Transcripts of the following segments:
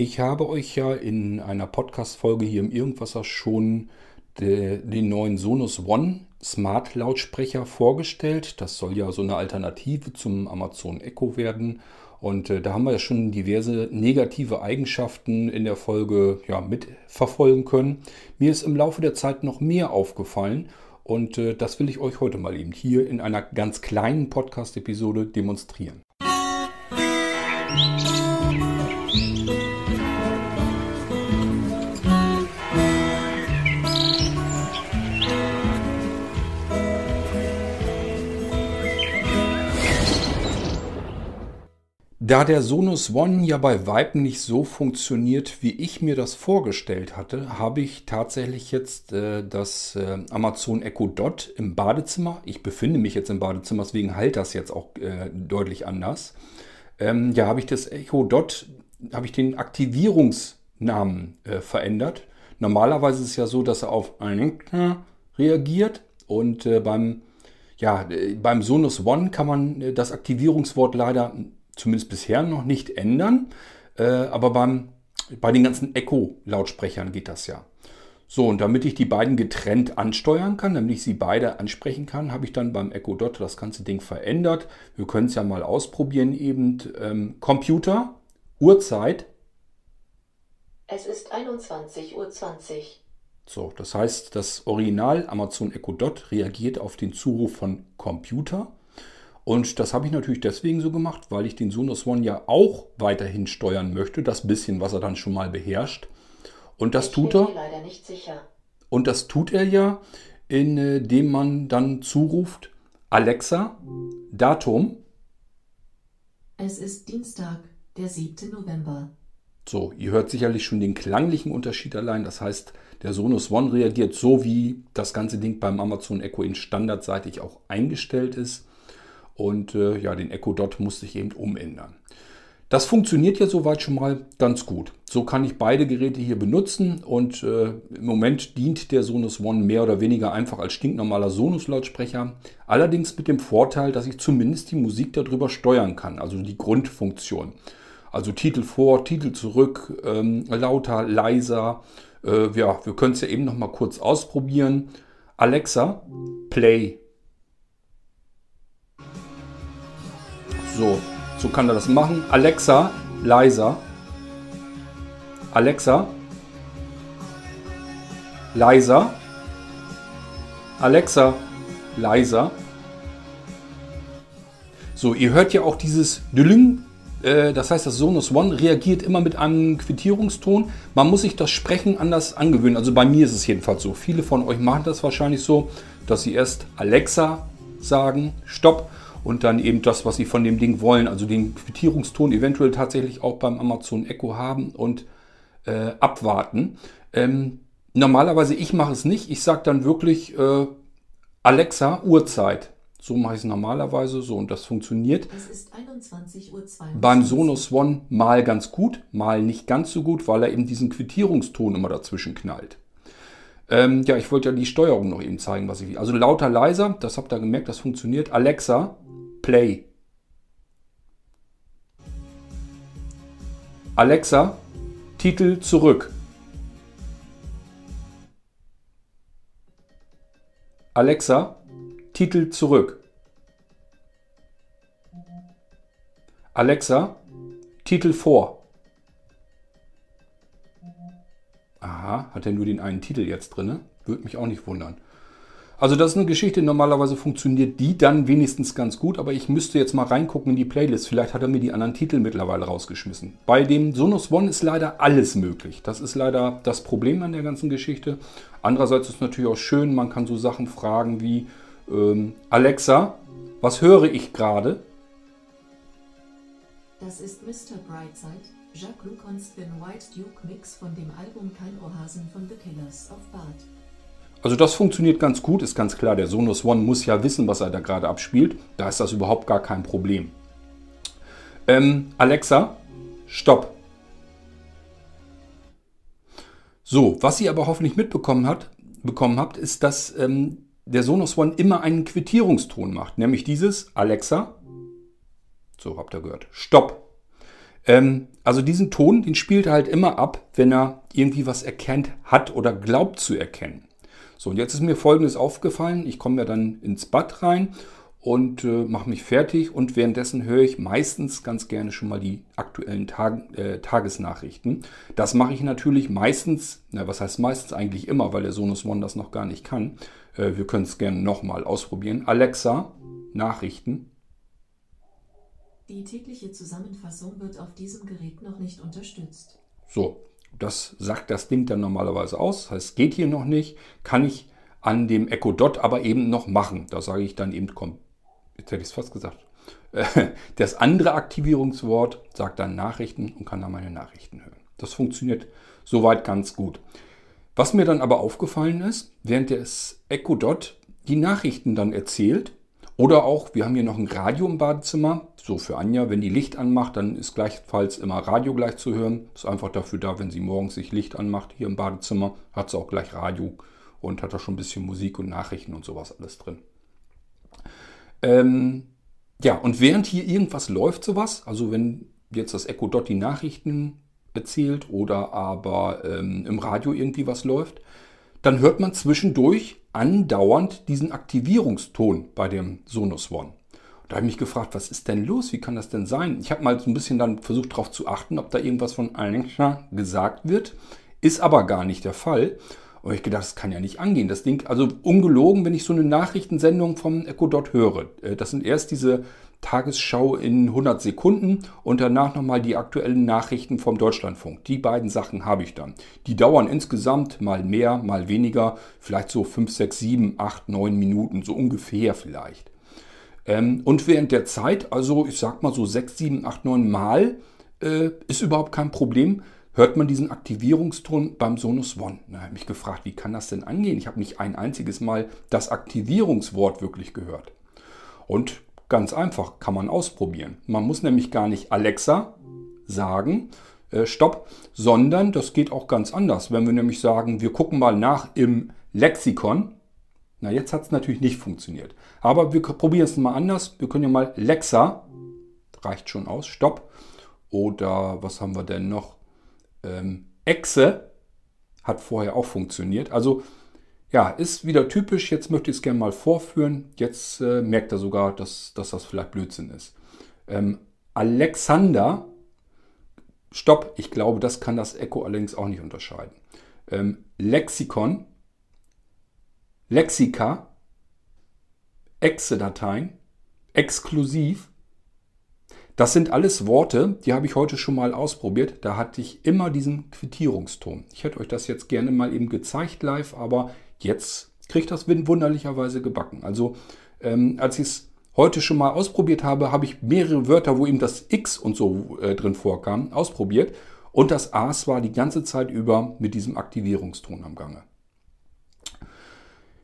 Ich habe euch ja in einer Podcast-Folge hier im Irgendwasser schon de, den neuen Sonos One Smart Lautsprecher vorgestellt. Das soll ja so eine Alternative zum Amazon Echo werden. Und äh, da haben wir ja schon diverse negative Eigenschaften in der Folge ja, mitverfolgen können. Mir ist im Laufe der Zeit noch mehr aufgefallen und äh, das will ich euch heute mal eben hier in einer ganz kleinen Podcast-Episode demonstrieren. Da der Sonos One ja bei Vibe nicht so funktioniert, wie ich mir das vorgestellt hatte, habe ich tatsächlich jetzt äh, das äh, Amazon Echo Dot im Badezimmer. Ich befinde mich jetzt im Badezimmer, deswegen halt das jetzt auch äh, deutlich anders. Ähm, ja, habe ich das Echo Dot, habe ich den Aktivierungsnamen äh, verändert. Normalerweise ist es ja so, dass er auf einen reagiert und äh, beim ja, äh, beim Sonos One kann man das Aktivierungswort leider zumindest bisher noch nicht ändern. Äh, aber beim, bei den ganzen Echo-Lautsprechern geht das ja. So, und damit ich die beiden getrennt ansteuern kann, damit ich sie beide ansprechen kann, habe ich dann beim Echo Dot das ganze Ding verändert. Wir können es ja mal ausprobieren eben. Ähm, Computer, Uhrzeit. Es ist 21.20 Uhr. So, das heißt, das Original Amazon Echo Dot reagiert auf den Zuruf von Computer und das habe ich natürlich deswegen so gemacht, weil ich den Sonos One ja auch weiterhin steuern möchte, das bisschen, was er dann schon mal beherrscht. Und das ich tut er. leider nicht sicher. Und das tut er ja, indem man dann zuruft, Alexa, Datum. Es ist Dienstag, der 7. November. So, ihr hört sicherlich schon den klanglichen Unterschied allein. Das heißt, der Sonos One reagiert so, wie das ganze Ding beim Amazon Echo in standardseitig auch eingestellt ist. Und äh, ja, den Echo Dot musste ich eben umändern. Das funktioniert ja soweit schon mal ganz gut. So kann ich beide Geräte hier benutzen und äh, im Moment dient der Sonos One mehr oder weniger einfach als stinknormaler Sonos-Lautsprecher. Allerdings mit dem Vorteil, dass ich zumindest die Musik darüber steuern kann, also die Grundfunktion. Also Titel vor, Titel zurück, ähm, lauter, leiser. Äh, ja, wir können es ja eben noch mal kurz ausprobieren. Alexa, play So, so kann er das machen. Alexa, leiser. Alexa, leiser. Alexa, leiser. So, ihr hört ja auch dieses Dülling. Äh, das heißt, das Sonos One reagiert immer mit einem Quittierungston. Man muss sich das Sprechen anders angewöhnen. Also bei mir ist es jedenfalls so. Viele von euch machen das wahrscheinlich so, dass sie erst Alexa sagen, Stopp und dann eben das, was Sie von dem Ding wollen, also den Quittierungston eventuell tatsächlich auch beim Amazon Echo haben und äh, abwarten. Ähm, normalerweise, ich mache es nicht. Ich sage dann wirklich äh, Alexa, Uhrzeit. So mache ich es normalerweise so und das funktioniert. Es ist 21.22 Uhr. Beim Sonos One mal ganz gut, mal nicht ganz so gut, weil er eben diesen Quittierungston immer dazwischen knallt. Ähm, ja, ich wollte ja die Steuerung noch eben zeigen, was ich. Also lauter, leiser, das habt ihr gemerkt, das funktioniert. Alexa, Play. Alexa, Titel zurück. Alexa, Titel zurück. Alexa, Titel vor. Aha, hat er nur den einen Titel jetzt drin? Würde mich auch nicht wundern. Also das ist eine Geschichte, normalerweise funktioniert die dann wenigstens ganz gut, aber ich müsste jetzt mal reingucken in die Playlist. Vielleicht hat er mir die anderen Titel mittlerweile rausgeschmissen. Bei dem Sonos One ist leider alles möglich. Das ist leider das Problem an der ganzen Geschichte. Andererseits ist es natürlich auch schön, man kann so Sachen fragen wie ähm, Alexa, was höre ich gerade? Das ist Mr. Brightside, Jacques Lucons Thin White Duke Mix von dem Album Kein Ohrhasen von The Killers of Bart. Also das funktioniert ganz gut, ist ganz klar. Der Sonos One muss ja wissen, was er da gerade abspielt. Da ist das überhaupt gar kein Problem. Ähm, Alexa, stopp. So, was ihr aber hoffentlich mitbekommen habt, bekommen habt, ist, dass ähm, der Sonos One immer einen Quittierungston macht. Nämlich dieses Alexa. So, habt ihr gehört. Stopp. Ähm, Also diesen Ton, den spielt er halt immer ab, wenn er irgendwie was erkennt hat oder glaubt zu erkennen. So, und jetzt ist mir Folgendes aufgefallen. Ich komme ja dann ins Bad rein und äh, mache mich fertig und währenddessen höre ich meistens ganz gerne schon mal die aktuellen Tag, äh, Tagesnachrichten. Das mache ich natürlich meistens, na, was heißt meistens eigentlich immer, weil der Sonus One das noch gar nicht kann. Äh, wir können es gerne nochmal ausprobieren. Alexa, Nachrichten. Die tägliche Zusammenfassung wird auf diesem Gerät noch nicht unterstützt. So, das sagt das Ding dann normalerweise aus. Das heißt, geht hier noch nicht, kann ich an dem Echo Dot aber eben noch machen. Da sage ich dann eben, komm, jetzt hätte ich es fast gesagt. Das andere Aktivierungswort sagt dann Nachrichten und kann dann meine Nachrichten hören. Das funktioniert soweit ganz gut. Was mir dann aber aufgefallen ist, während das Echo Dot die Nachrichten dann erzählt, oder auch, wir haben hier noch ein Radio im Badezimmer, so für Anja, wenn die Licht anmacht, dann ist gleichfalls immer Radio gleich zu hören. Ist einfach dafür da, wenn sie morgens sich Licht anmacht hier im Badezimmer, hat sie auch gleich Radio und hat da schon ein bisschen Musik und Nachrichten und sowas alles drin. Ähm, ja, und während hier irgendwas läuft, sowas, also wenn jetzt das Echo Dot die Nachrichten erzählt oder aber ähm, im Radio irgendwie was läuft, dann hört man zwischendurch andauernd diesen Aktivierungston bei dem Sonos One. Da habe ich mich gefragt, was ist denn los? Wie kann das denn sein? Ich habe mal so ein bisschen dann versucht darauf zu achten, ob da irgendwas von Alexa gesagt wird. Ist aber gar nicht der Fall. Und ich gedacht, das kann ja nicht angehen. Das Ding, also ungelogen, wenn ich so eine Nachrichtensendung vom Echo Dot höre. Äh, das sind erst diese Tagesschau in 100 Sekunden und danach nochmal die aktuellen Nachrichten vom Deutschlandfunk. Die beiden Sachen habe ich dann. Die dauern insgesamt mal mehr, mal weniger, vielleicht so 5, 6, 7, 8, 9 Minuten, so ungefähr vielleicht. Ähm, und während der Zeit, also ich sag mal so 6, 7, 8, 9 Mal, äh, ist überhaupt kein Problem hört man diesen Aktivierungston beim Sonus One. Da habe ich mich gefragt, wie kann das denn angehen? Ich habe nicht ein einziges Mal das Aktivierungswort wirklich gehört. Und ganz einfach, kann man ausprobieren. Man muss nämlich gar nicht Alexa sagen, äh, Stopp, sondern das geht auch ganz anders. Wenn wir nämlich sagen, wir gucken mal nach im Lexikon. Na, jetzt hat es natürlich nicht funktioniert. Aber wir probieren es mal anders. Wir können ja mal Lexa, reicht schon aus, Stopp. Oder was haben wir denn noch? ähm, Echse hat vorher auch funktioniert. Also ja, ist wieder typisch. Jetzt möchte ich es gerne mal vorführen. Jetzt äh, merkt er sogar, dass, dass das vielleicht Blödsinn ist. Ähm, Alexander, stopp, ich glaube, das kann das Echo allerdings auch nicht unterscheiden. Ähm, Lexikon, Lexika, Exe-Dateien, exklusiv, das sind alles Worte, die habe ich heute schon mal ausprobiert. Da hatte ich immer diesen Quittierungston. Ich hätte euch das jetzt gerne mal eben gezeigt live, aber jetzt kriegt das wunderlicherweise gebacken. Also ähm, als ich es heute schon mal ausprobiert habe, habe ich mehrere Wörter, wo eben das X und so äh, drin vorkam, ausprobiert. Und das A's war die ganze Zeit über mit diesem Aktivierungston am Gange.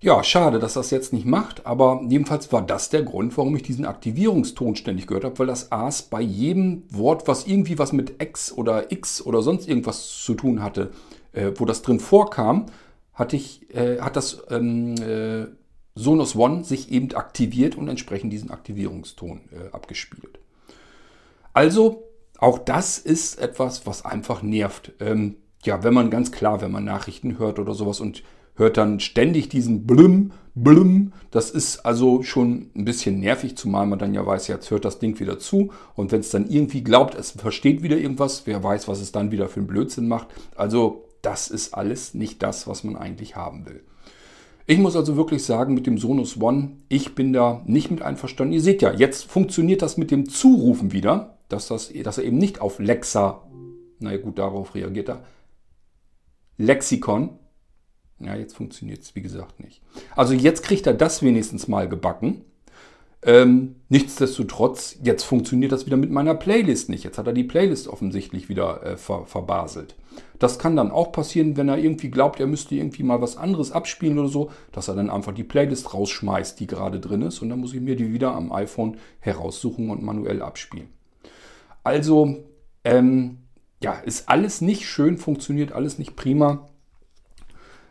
Ja, schade, dass das jetzt nicht macht, aber jedenfalls war das der Grund, warum ich diesen Aktivierungston ständig gehört habe, weil das A's bei jedem Wort, was irgendwie was mit X oder X oder sonst irgendwas zu tun hatte, äh, wo das drin vorkam, hatte ich, äh, hat das ähm, äh, Sonos One sich eben aktiviert und entsprechend diesen Aktivierungston äh, abgespielt. Also, auch das ist etwas, was einfach nervt. Ähm, ja, wenn man ganz klar, wenn man Nachrichten hört oder sowas und hört dann ständig diesen Blüm, Blüm. Das ist also schon ein bisschen nervig, zumal man dann ja weiß, jetzt hört das Ding wieder zu. Und wenn es dann irgendwie glaubt, es versteht wieder irgendwas, wer weiß, was es dann wieder für einen Blödsinn macht. Also das ist alles nicht das, was man eigentlich haben will. Ich muss also wirklich sagen, mit dem Sonus One, ich bin da nicht mit einverstanden. Ihr seht ja, jetzt funktioniert das mit dem Zurufen wieder, dass, das, dass er eben nicht auf Lexa, naja gut, darauf reagiert er, Lexikon, ja, jetzt funktioniert es, wie gesagt, nicht. Also jetzt kriegt er das wenigstens mal gebacken. Ähm, nichtsdestotrotz, jetzt funktioniert das wieder mit meiner Playlist nicht. Jetzt hat er die Playlist offensichtlich wieder äh, ver verbaselt. Das kann dann auch passieren, wenn er irgendwie glaubt, er müsste irgendwie mal was anderes abspielen oder so, dass er dann einfach die Playlist rausschmeißt, die gerade drin ist. Und dann muss ich mir die wieder am iPhone heraussuchen und manuell abspielen. Also, ähm, ja, ist alles nicht schön, funktioniert alles nicht prima.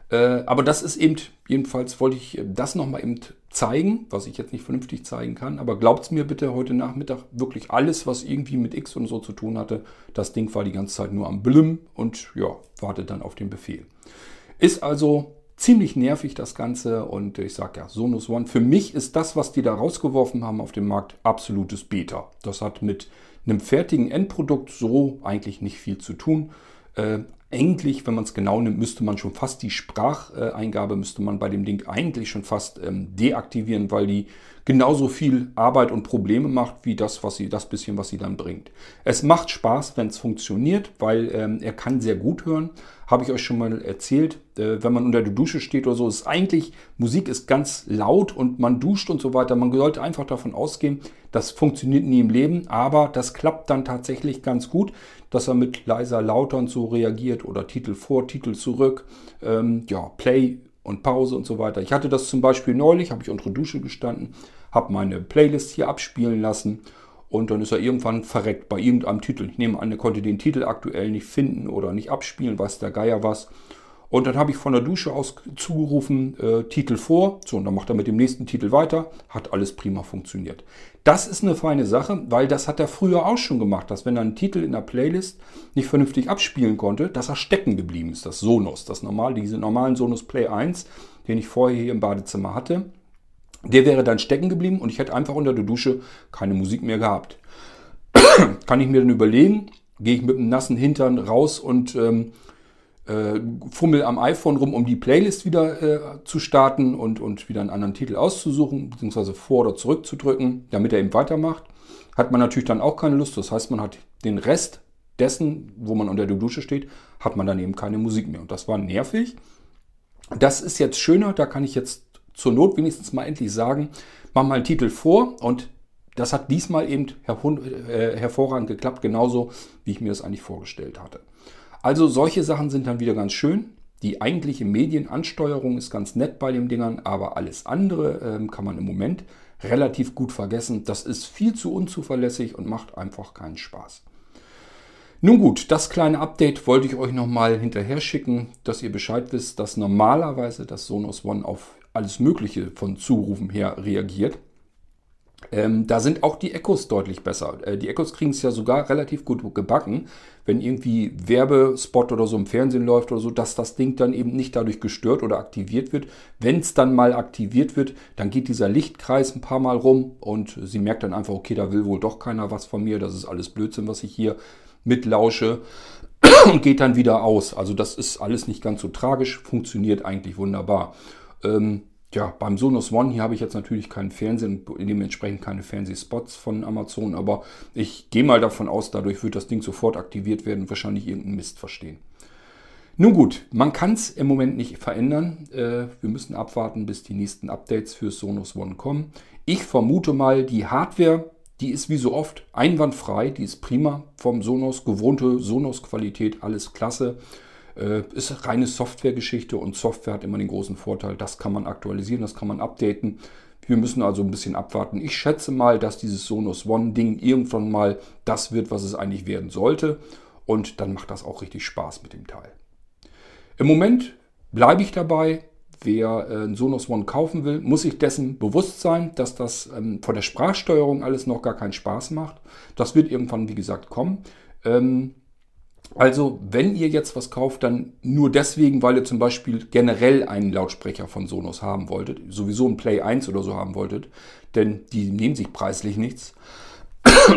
Äh, aber das ist eben, jedenfalls wollte ich das nochmal eben zeigen, was ich jetzt nicht vernünftig zeigen kann. Aber glaubt mir bitte heute Nachmittag wirklich alles, was irgendwie mit X und so zu tun hatte. Das Ding war die ganze Zeit nur am Blim und ja, wartet dann auf den Befehl. Ist also ziemlich nervig das Ganze und ich sage ja, Sonos One, für mich ist das, was die da rausgeworfen haben auf dem Markt, absolutes Beta. Das hat mit einem fertigen Endprodukt so eigentlich nicht viel zu tun. Äh, eigentlich, wenn man es genau nimmt, müsste man schon fast die Spracheingabe, müsste man bei dem Ding eigentlich schon fast ähm, deaktivieren, weil die genauso viel Arbeit und Probleme macht, wie das, was sie, das bisschen, was sie dann bringt. Es macht Spaß, wenn es funktioniert, weil ähm, er kann sehr gut hören. Habe ich euch schon mal erzählt. Äh, wenn man unter der Dusche steht oder so, ist eigentlich, Musik ist ganz laut und man duscht und so weiter. Man sollte einfach davon ausgehen, das funktioniert nie im Leben, aber das klappt dann tatsächlich ganz gut, dass er mit leiser, lauter und so reagiert oder Titel vor, Titel zurück, ähm, ja, Play und Pause und so weiter. Ich hatte das zum Beispiel neulich, habe ich unter Dusche gestanden, habe meine Playlist hier abspielen lassen und dann ist er irgendwann verreckt bei irgendeinem Titel. Ich nehme an, er konnte den Titel aktuell nicht finden oder nicht abspielen, weiß der Geier was. Und dann habe ich von der Dusche aus zugerufen, äh, Titel vor. So, und dann macht er mit dem nächsten Titel weiter. Hat alles prima funktioniert. Das ist eine feine Sache, weil das hat er früher auch schon gemacht, dass wenn er einen Titel in der Playlist nicht vernünftig abspielen konnte, dass er stecken geblieben ist. Das Sonos, das normal, diese normalen Sonos Play 1, den ich vorher hier im Badezimmer hatte. Der wäre dann stecken geblieben und ich hätte einfach unter der Dusche keine Musik mehr gehabt. Kann ich mir dann überlegen, gehe ich mit einem nassen Hintern raus und ähm, äh, fummel am iPhone rum, um die Playlist wieder äh, zu starten und, und wieder einen anderen Titel auszusuchen, beziehungsweise vor- oder zurück zu drücken, damit er eben weitermacht. Hat man natürlich dann auch keine Lust. Das heißt, man hat den Rest dessen, wo man unter der Dusche steht, hat man dann eben keine Musik mehr. Und das war nervig. Das ist jetzt schöner, da kann ich jetzt zur Not wenigstens mal endlich sagen, mach mal einen Titel vor und das hat diesmal eben äh, hervorragend geklappt, genauso wie ich mir das eigentlich vorgestellt hatte. Also solche Sachen sind dann wieder ganz schön. Die eigentliche Medienansteuerung ist ganz nett bei den Dingern, aber alles andere ähm, kann man im Moment relativ gut vergessen. Das ist viel zu unzuverlässig und macht einfach keinen Spaß. Nun gut, das kleine Update wollte ich euch nochmal hinterher schicken, dass ihr Bescheid wisst, dass normalerweise das Sonos One auf alles Mögliche von Zurufen her reagiert. Ähm, da sind auch die Echos deutlich besser. Äh, die Echos kriegen es ja sogar relativ gut gebacken, wenn irgendwie Werbespot oder so im Fernsehen läuft oder so, dass das Ding dann eben nicht dadurch gestört oder aktiviert wird. Wenn es dann mal aktiviert wird, dann geht dieser Lichtkreis ein paar Mal rum und sie merkt dann einfach, okay, da will wohl doch keiner was von mir, das ist alles Blödsinn, was ich hier mitlausche und geht dann wieder aus. Also das ist alles nicht ganz so tragisch, funktioniert eigentlich wunderbar. Ähm, ja, beim Sonos One hier habe ich jetzt natürlich keinen Fernsehen, dementsprechend keine Fernsehspots von Amazon, aber ich gehe mal davon aus, dadurch wird das Ding sofort aktiviert werden und wahrscheinlich irgendeinen Mist verstehen. Nun gut, man kann es im Moment nicht verändern. Äh, wir müssen abwarten, bis die nächsten Updates für Sonos One kommen. Ich vermute mal, die Hardware, die ist wie so oft einwandfrei, die ist prima vom Sonos, gewohnte Sonos-Qualität, alles klasse. Äh, ist reine Softwaregeschichte und Software hat immer den großen Vorteil, das kann man aktualisieren, das kann man updaten. Wir müssen also ein bisschen abwarten. Ich schätze mal, dass dieses Sonos One-Ding irgendwann mal das wird, was es eigentlich werden sollte. Und dann macht das auch richtig Spaß mit dem Teil. Im Moment bleibe ich dabei. Wer äh, ein Sonos One kaufen will, muss sich dessen bewusst sein, dass das ähm, von der Sprachsteuerung alles noch gar keinen Spaß macht. Das wird irgendwann, wie gesagt, kommen. Ähm, also, wenn ihr jetzt was kauft, dann nur deswegen, weil ihr zum Beispiel generell einen Lautsprecher von Sonos haben wolltet, sowieso ein Play 1 oder so haben wolltet, denn die nehmen sich preislich nichts.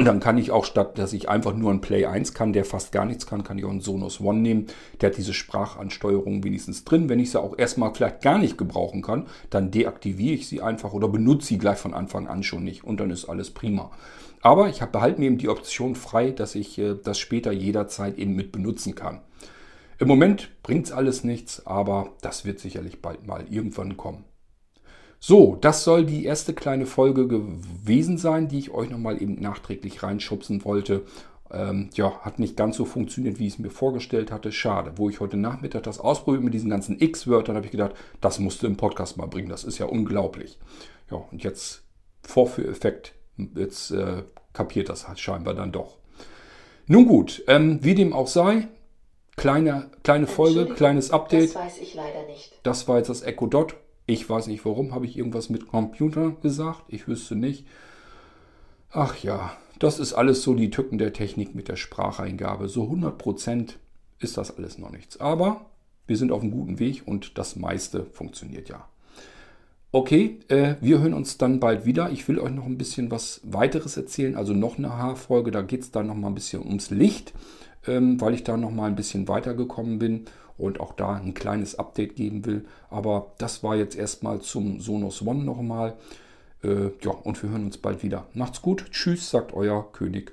dann kann ich auch statt, dass ich einfach nur ein Play 1 kann, der fast gar nichts kann, kann ich auch einen Sonos One nehmen. Der hat diese Sprachansteuerung wenigstens drin. Wenn ich sie auch erstmal vielleicht gar nicht gebrauchen kann, dann deaktiviere ich sie einfach oder benutze sie gleich von Anfang an schon nicht und dann ist alles prima. Aber ich behalte mir eben die Option frei, dass ich äh, das später jederzeit eben mit benutzen kann. Im Moment bringt es alles nichts, aber das wird sicherlich bald mal irgendwann kommen. So, das soll die erste kleine Folge gewesen sein, die ich euch nochmal eben nachträglich reinschubsen wollte. Ähm, ja, hat nicht ganz so funktioniert, wie ich es mir vorgestellt hatte. Schade. Wo ich heute Nachmittag das ausprobiert mit diesen ganzen X-Wörtern, habe ich gedacht, das musst du im Podcast mal bringen. Das ist ja unglaublich. Ja, und jetzt Vorführeffekt Jetzt äh, kapiert das halt scheinbar dann doch. Nun gut, ähm, wie dem auch sei, kleine, kleine Folge, kleines Update. Das weiß ich leider nicht. Das war jetzt das Echo Dot. Ich weiß nicht warum, habe ich irgendwas mit Computer gesagt? Ich wüsste nicht. Ach ja, das ist alles so die Tücken der Technik mit der Spracheingabe. So 100% ist das alles noch nichts. Aber wir sind auf einem guten Weg und das meiste funktioniert ja. Okay, äh, wir hören uns dann bald wieder. Ich will euch noch ein bisschen was weiteres erzählen, also noch eine Haarfolge. Da geht es dann noch mal ein bisschen ums Licht, ähm, weil ich da noch mal ein bisschen weitergekommen bin und auch da ein kleines Update geben will. Aber das war jetzt erstmal zum Sonos One nochmal. Äh, ja, und wir hören uns bald wieder. Macht's gut. Tschüss, sagt euer König